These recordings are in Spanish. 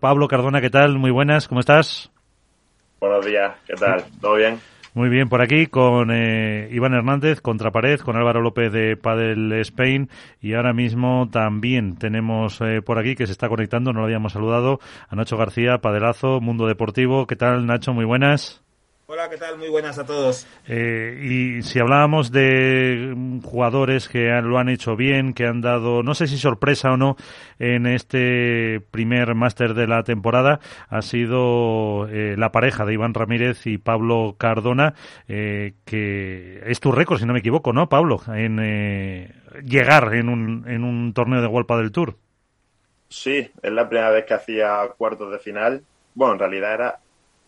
Pablo Cardona, ¿qué tal? Muy buenas, ¿cómo estás? Buenos días, ¿qué tal? ¿Todo bien? Muy bien, por aquí con eh, Iván Hernández, Contrapared, con Álvaro López de Padel Spain y ahora mismo también tenemos eh, por aquí que se está conectando, no lo habíamos saludado, a Nacho García, Padelazo, Mundo Deportivo. ¿Qué tal, Nacho? Muy buenas. Hola, ¿qué tal? Muy buenas a todos. Eh, y si hablábamos de jugadores que lo han hecho bien, que han dado, no sé si sorpresa o no, en este primer máster de la temporada, ha sido eh, la pareja de Iván Ramírez y Pablo Cardona, eh, que es tu récord, si no me equivoco, ¿no, Pablo? En llegar en un, en un torneo de World del Tour. Sí, es la primera vez que hacía cuartos de final. Bueno, en realidad era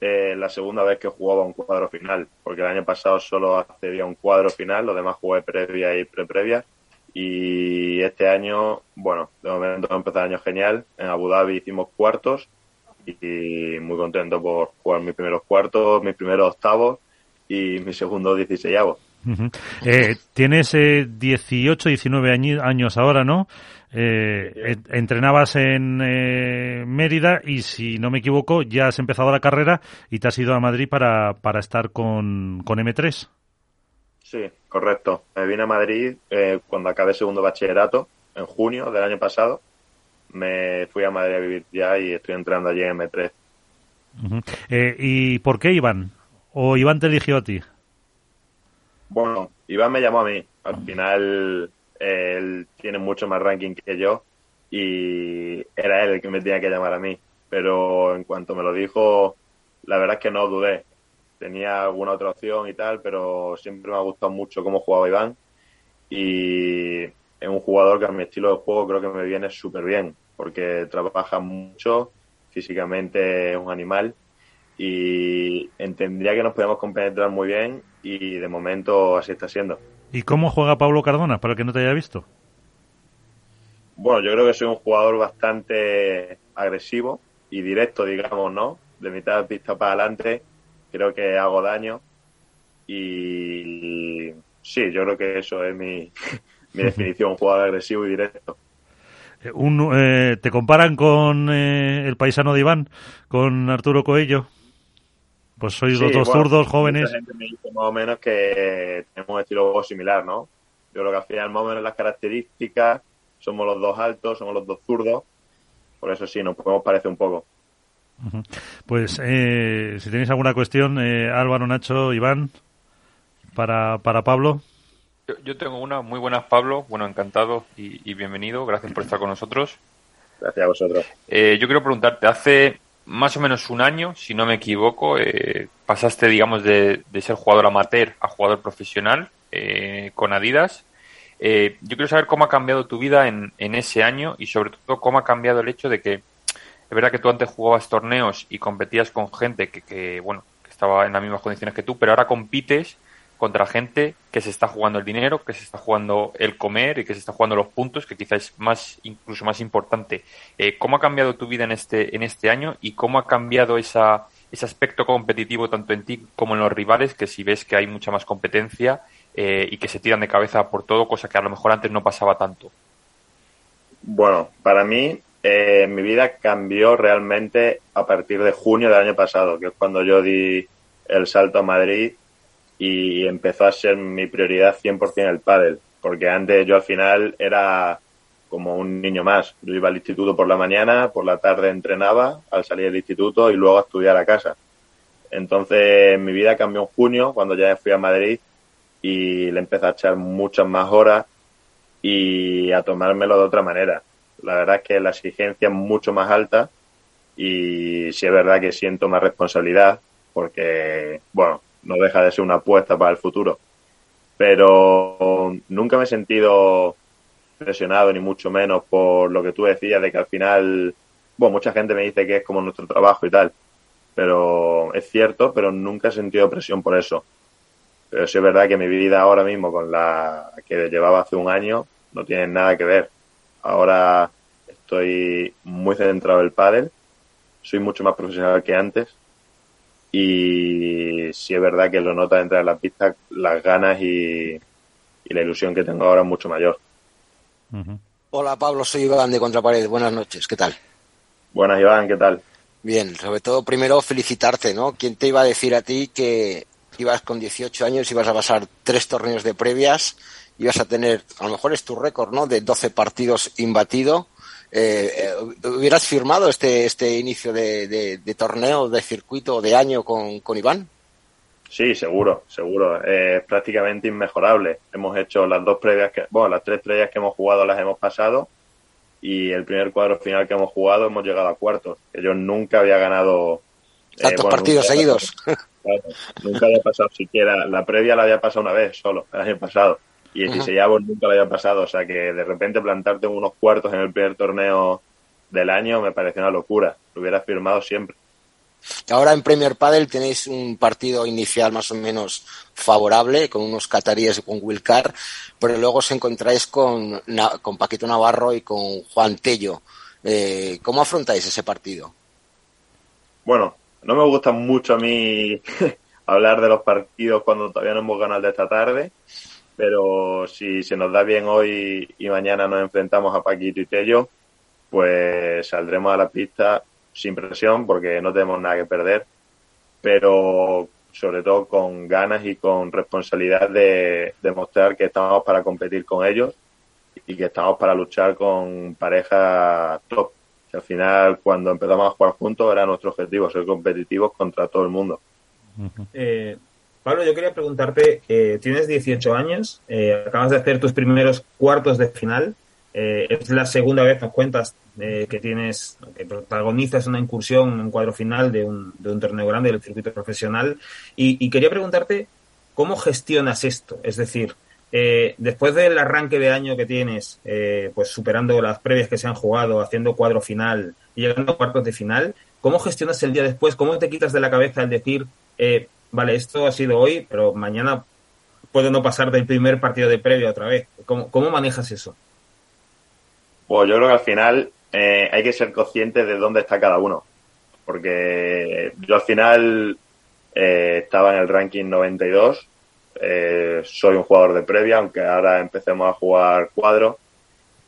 eh, la segunda vez que jugaba un cuadro final, porque el año pasado solo accedía a un cuadro final, los demás jugué previa y pre-previa. Y este año, bueno, de momento empezó el año genial. En Abu Dhabi hicimos cuartos y muy contento por jugar mis primeros cuartos, mis primeros octavos y mi eh, tienes eh, 18, 19 años ahora, ¿no? Eh, entrenabas en eh, Mérida y, si no me equivoco, ya has empezado la carrera y te has ido a Madrid para, para estar con, con M3. Sí, correcto. Me vine a Madrid eh, cuando acabé segundo bachillerato, en junio del año pasado. Me fui a Madrid a vivir ya y estoy entrenando allí en M3. ¿Y por qué Iván? ¿O Iván te eligió a ti? Bueno, Iván me llamó a mí. Al final él tiene mucho más ranking que yo y era él el que me tenía que llamar a mí. Pero en cuanto me lo dijo, la verdad es que no dudé. Tenía alguna otra opción y tal, pero siempre me ha gustado mucho cómo jugaba Iván y es un jugador que a mi estilo de juego creo que me viene súper bien porque trabaja mucho, físicamente es un animal y entendería que nos podemos compenetrar muy bien y de momento así está siendo. ¿Y cómo juega Pablo Cardona, para el que no te haya visto? Bueno, yo creo que soy un jugador bastante agresivo y directo, digamos, ¿no? De mitad de pista para adelante, creo que hago daño y sí, yo creo que eso es mi, mi definición, un jugador agresivo y directo. Eh, un, eh, ¿Te comparan con eh, el paisano de Iván, con Arturo Coello? Pues sois los dos zurdos jóvenes. Mucha gente me dice más o menos que tenemos un estilo similar, ¿no? Yo creo que al final, más o menos las características, somos los dos altos, somos los dos zurdos. Por eso sí, nos podemos parecer un poco. Pues eh, si tenéis alguna cuestión, eh, Álvaro, Nacho, Iván, para, para Pablo. Yo, tengo una muy buena, Pablo. Bueno, encantado y, bienvenido. Gracias por estar con nosotros. Gracias a vosotros. Eh, yo quiero preguntarte, hace más o menos un año, si no me equivoco, eh, pasaste, digamos, de, ser jugador amateur a jugador profesional eh, con Adidas. Eh, yo quiero saber cómo ha cambiado tu vida en, ese año y sobre todo cómo ha cambiado el hecho de que es verdad que tú antes jugabas torneos y competías con gente que, que bueno, que estaba en las mismas condiciones que tú, pero ahora compites contra gente que se está jugando el dinero, que se está jugando el comer y que se está jugando los puntos, que quizás es más, incluso más importante. Eh, ¿Cómo ha cambiado tu vida en este, en este año y cómo ha cambiado esa, ese aspecto competitivo tanto en ti como en los rivales, que si ves que hay mucha más competencia eh, y que se tiran de cabeza por todo, cosa que a lo mejor antes no pasaba tanto? Bueno, para mí eh, mi vida cambió realmente a partir de junio del año pasado, que es cuando yo di el salto a Madrid y empezó a ser mi prioridad 100% el pádel, porque antes yo al final era como un niño más. Yo iba al instituto por la mañana, por la tarde entrenaba al salir del instituto y luego a estudiar a casa. Entonces mi vida cambió en junio cuando ya fui a Madrid y le empecé a echar muchas más horas y a tomármelo de otra manera. La verdad es que la exigencia es mucho más alta y sí es verdad que siento más responsabilidad porque, bueno, no deja de ser una apuesta para el futuro. Pero nunca me he sentido presionado, ni mucho menos por lo que tú decías, de que al final, bueno, mucha gente me dice que es como nuestro trabajo y tal, pero es cierto, pero nunca he sentido presión por eso. Pero sí es verdad que mi vida ahora mismo con la que llevaba hace un año no tiene nada que ver. Ahora estoy muy centrado en el pádel, soy mucho más profesional que antes y si es verdad que lo nota entrar en la pista, las ganas y, la ilusión que tengo ahora es mucho mayor. Hola Pablo, soy Iván de Contrapared. Buenas noches, ¿qué tal? Buenas, Iván, ¿qué tal? Bien, sobre todo primero felicitarte, ¿no? ¿Quién te iba a decir a ti que ibas con 18 años, ibas a pasar tres torneos de previas, ibas a tener, a lo mejor es tu récord, ¿no? De 12 partidos imbatido. Eh, eh, ¿Hubieras firmado este, este inicio de, de, torneo, de circuito, de año con, con Iván? Sí, seguro, seguro. Es prácticamente inmejorable. Hemos hecho las dos previas que, bueno, las tres previas que hemos jugado las hemos pasado y el primer cuadro final que hemos jugado hemos llegado a cuartos. Que yo nunca había ganado. Eh, Tantos partidos seguidos. nunca había pasado siquiera. La previa la había pasado una vez solo, el año pasado. Y el uh nunca la había pasado. O sea que de repente plantarte unos cuartos en el primer torneo del año me pareció una locura. Lo hubiera firmado siempre. Ahora en Premier Padel tenéis un partido inicial más o menos favorable con unos cataríes y con Wilcar, pero luego os encontráis con, con Paquito Navarro y con Juan Tello. Eh, ¿Cómo afrontáis ese partido? Bueno, no me gusta mucho a mí hablar de los partidos cuando todavía no hemos ganado de esta tarde, pero si se nos da bien hoy y mañana nos enfrentamos a Paquito y Tello, pues saldremos a la pista sin presión porque no tenemos nada que perder, pero sobre todo con ganas y con responsabilidad de demostrar que estamos para competir con ellos y que estamos para luchar con parejas top. Que al final, cuando empezamos a jugar juntos, era nuestro objetivo, ser competitivos contra todo el mundo. Eh, Pablo, yo quería preguntarte, eh, tienes 18 años, eh, acabas de hacer tus primeros cuartos de final, eh, es la segunda vez, nos cuentas, que tienes, que protagonizas una incursión en un cuadro final de un, torneo grande del circuito profesional. Y, quería preguntarte, ¿cómo gestionas esto? Es decir, después del arranque de año que tienes, pues superando las previas que se han jugado, haciendo cuadro final y llegando a cuartos de final, ¿cómo gestionas el día después? ¿Cómo te quitas de la cabeza el decir, vale, esto ha sido hoy, pero mañana puedo no pasar del primer partido de previa otra vez? ¿Cómo, cómo manejas eso? Pues yo creo que al final eh, hay que ser consciente de dónde está cada uno. Porque yo al final eh, estaba en el ranking 92. Eh, soy un jugador de previa, aunque ahora empecemos a jugar cuadro.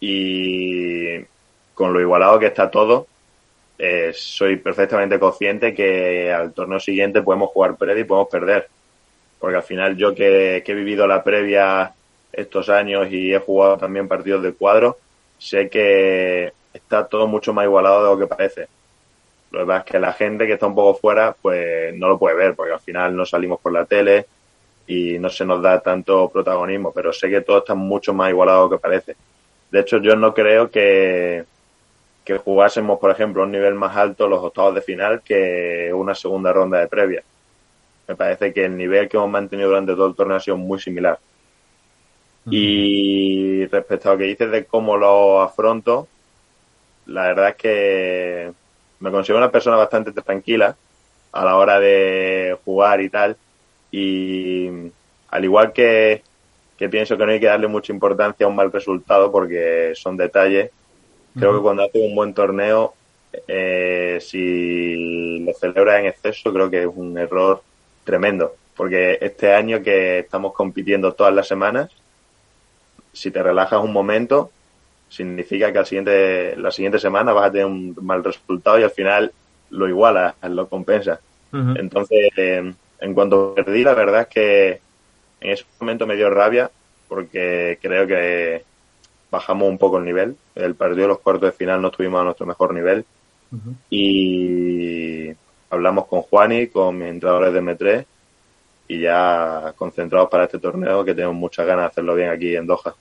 Y con lo igualado que está todo, soy perfectamente consciente que al torneo siguiente podemos jugar previa y podemos perder. Porque al final yo que, que he vivido la previa estos años y he jugado también partidos de cuadro, sé que está todo mucho más igualado de lo que parece. Lo que pasa es que la gente que está un poco fuera, pues no lo puede ver, porque al final no salimos por la tele y no se nos da tanto protagonismo, pero sé que todo está mucho más igualado de lo que parece. De hecho, yo no creo que, que jugásemos, por ejemplo, a un nivel más alto los octavos de final que una segunda ronda de previa. Me parece que el nivel que hemos mantenido durante todo el torneo ha sido muy similar. Y respecto a lo que dices de cómo lo afronto, la verdad es que me considero una persona bastante tranquila a la hora de jugar y tal. Y al igual que, que pienso que no hay que darle mucha importancia a un mal resultado porque son detalles, creo que cuando haces un buen torneo, eh, si lo celebras en exceso, creo que es un error tremendo. Porque este año que estamos compitiendo todas las semanas, si te relajas un momento, significa que al siguiente, la siguiente semana vas a tener un mal resultado y al final lo iguala, lo compensa. Entonces, eh, en cuanto perdí, la verdad es que en ese momento me dio rabia porque creo que bajamos un poco el nivel. El partido de los cuartos de final no estuvimos a nuestro mejor nivel. Y hablamos con Juani, con mis entrenadores de M3 y ya concentrados para este torneo que tenemos muchas ganas de hacerlo bien aquí en Doha.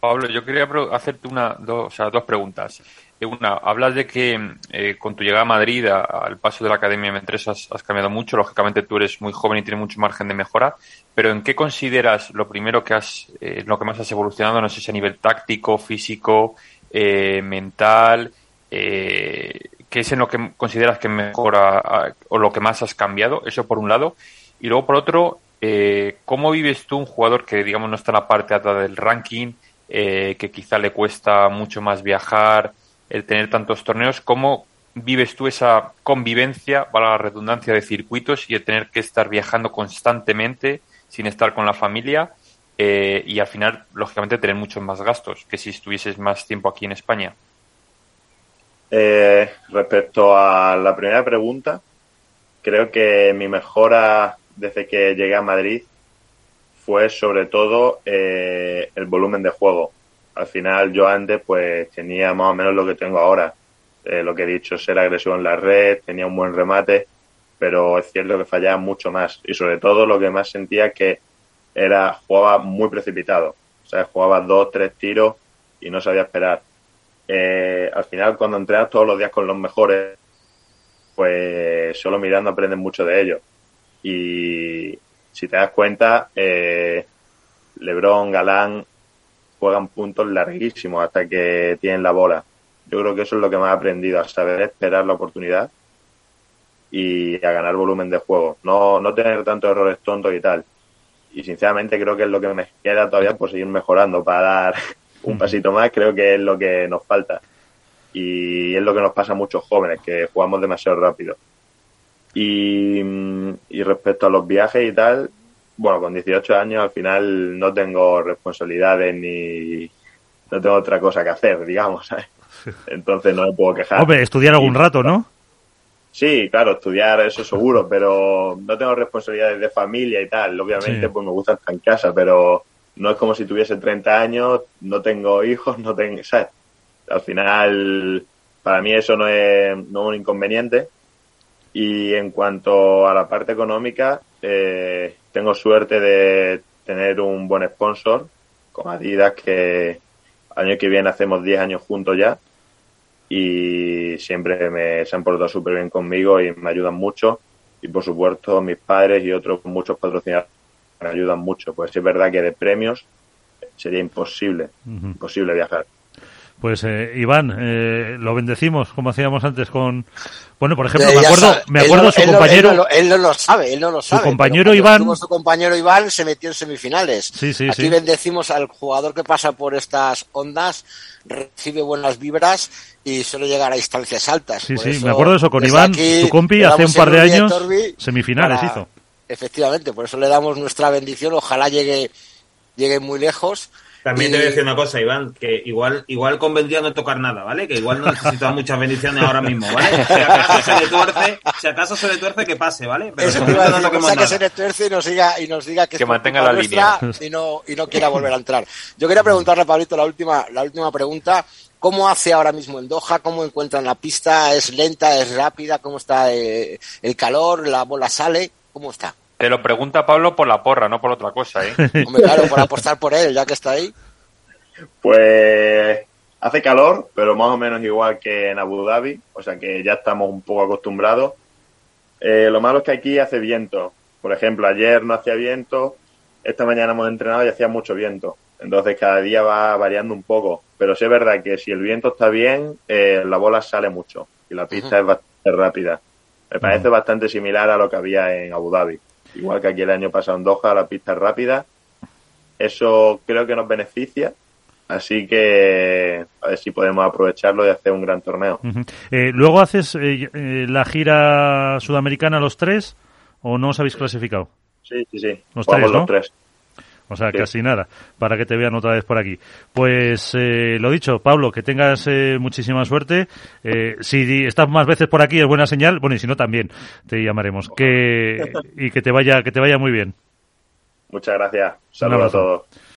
Pablo, yo quería hacerte una, dos, dos preguntas. Eh, una, hablas de que eh, con tu llegada a Madrid, al paso de la Academia M3 has, cambiado mucho. Lógicamente tú eres muy joven y tienes mucho margen de mejora. Pero ¿en qué consideras lo primero que has, eh, lo que más has evolucionado? No sé si a nivel táctico, físico, mental, ¿qué es en lo que consideras que mejora o lo que más has cambiado? Eso por un lado. Y luego por otro, eh, ¿Cómo vives tú un jugador que, digamos, no está en la parte alta del ranking, eh, que quizá le cuesta mucho más viajar, el tener tantos torneos? ¿Cómo vives tú esa convivencia, para la redundancia de circuitos y el tener que estar viajando constantemente sin estar con la familia eh, y al final, lógicamente, tener muchos más gastos que si estuvieses más tiempo aquí en España? Eh, respecto a la primera pregunta, creo que mi mejora desde que llegué a Madrid fue sobre todo eh, el volumen de juego. Al final yo antes pues tenía más o menos lo que tengo ahora. Eh, lo que he dicho, ser agresivo en la red, tenía un buen remate, pero es cierto que fallaba mucho más. Y sobre todo lo que más sentía que era jugaba muy precipitado. O sea, jugaba dos, tres tiros y no sabía esperar. Eh, al final, cuando entrenas todos los días con los mejores, pues solo mirando aprendes mucho de ellos. Y si te das cuenta, eh, Lebron, Galán juegan puntos larguísimos hasta que tienen la bola. Yo creo que eso es lo que más he aprendido, a saber esperar la oportunidad y a ganar volumen de juego. No, no tener tantos errores tontos y tal. Y sinceramente creo que es lo que me queda todavía por seguir mejorando para dar un pasito más. Creo que es lo que nos falta. Y es lo que nos pasa a muchos jóvenes, que jugamos demasiado rápido. Y, y respecto a los viajes y tal, bueno, con 18 años al final no tengo responsabilidades ni no tengo otra cosa que hacer, digamos, ¿sabes? Entonces no me puedo quejar. Hombre, estudiar algún rato, ¿no? Sí, claro, estudiar eso seguro, pero no tengo responsabilidades de familia y tal. Obviamente, Sí. pues me gusta estar en casa, pero no es como si tuviese 30 años, no tengo hijos, no tengo, ¿sabes? Al final, para mí eso no es, no es un inconveniente. Y en cuanto a la parte económica, eh, tengo suerte de tener un buen sponsor con Adidas que año que viene hacemos 10 años juntos ya. Y siempre me, se han portado súper bien conmigo y me ayudan mucho. Y por supuesto mis padres y otros muchos patrocinadores me ayudan mucho. Pues es verdad que de premios sería imposible imposible viajar Pues eh, Iván, eh, lo bendecimos como hacíamos antes con... Bueno, por ejemplo, me acuerdo, sabe, me acuerdo su él no- compañero... Él no, lo- él no lo sabe, él no lo sabe. pero compañero Iván- Su compañero Iván se metió en semifinales. Sí, sí, Aquí sí. bendecimos al jugador que pasa por estas ondas, recibe buenas vibras y suele llegar a instancias altas. Sí, Por sí, eso, me acuerdo de eso con Iván, aquí tu compi, hace un par de años, semifinales para- hizo. Efectivamente, por eso le damos nuestra bendición. Ojalá llegue, llegue muy lejos. También Y- te voy a decir una cosa, Iván, que igual, igual convendría no tocar nada, ¿vale? Que igual no necesitas muchas bendiciones ahora mismo, ¿vale? Si acaso se le tuerce, si acaso se le tuerce, que pase, ¿vale? Pero Eso de te iba a momento decir, no o sea, toquemos que se nada. le tuerce y nos diga, y nos diga que, Que mantenga la línea. y no, y no quiera volver a entrar. Yo quería preguntarle a Pablito la última, la última pregunta. ¿Cómo hace ahora mismo en Doha? ¿Cómo encuentran la pista? ¿Es lenta? ¿Es rápida? ¿Cómo está eh, el calor? ¿La bola sale? ¿Cómo está? Te lo pregunta Pablo por la porra, no por otra cosa, ¿eh? Hombre, claro, por apostar por él, ya que está ahí. Pues hace calor, pero más o menos igual que en Abu Dhabi, o sea que ya estamos un poco acostumbrados. Eh, lo malo es que aquí hace viento. Por ejemplo, ayer no hacía viento, esta mañana hemos entrenado y hacía mucho viento. Entonces cada día va variando un poco. Pero sí es verdad que si el viento está bien, eh, la bola sale mucho y la pista es bastante rápida. Me parece bastante similar a lo que había en Abu Dhabi. Igual que aquí el año pasado en Doha, la pista rápida. Eso creo que nos beneficia. Así que a ver si podemos aprovecharlo y hacer un gran torneo. Eh, ¿Luego haces eh, eh, la gira sudamericana los tres o no os habéis clasificado? Sí, sí, sí. Los Jugamos tres, ¿no? los tres. O sea, Sí. casi nada, para que te vean otra vez por aquí. Pues eh, lo dicho, Pablo, que tengas eh, muchísima suerte. Eh, si estás más veces por aquí es buena señal, bueno, y si no también te llamaremos. Que, y que te vaya, que te vaya muy bien. Muchas gracias. Saludos a todos.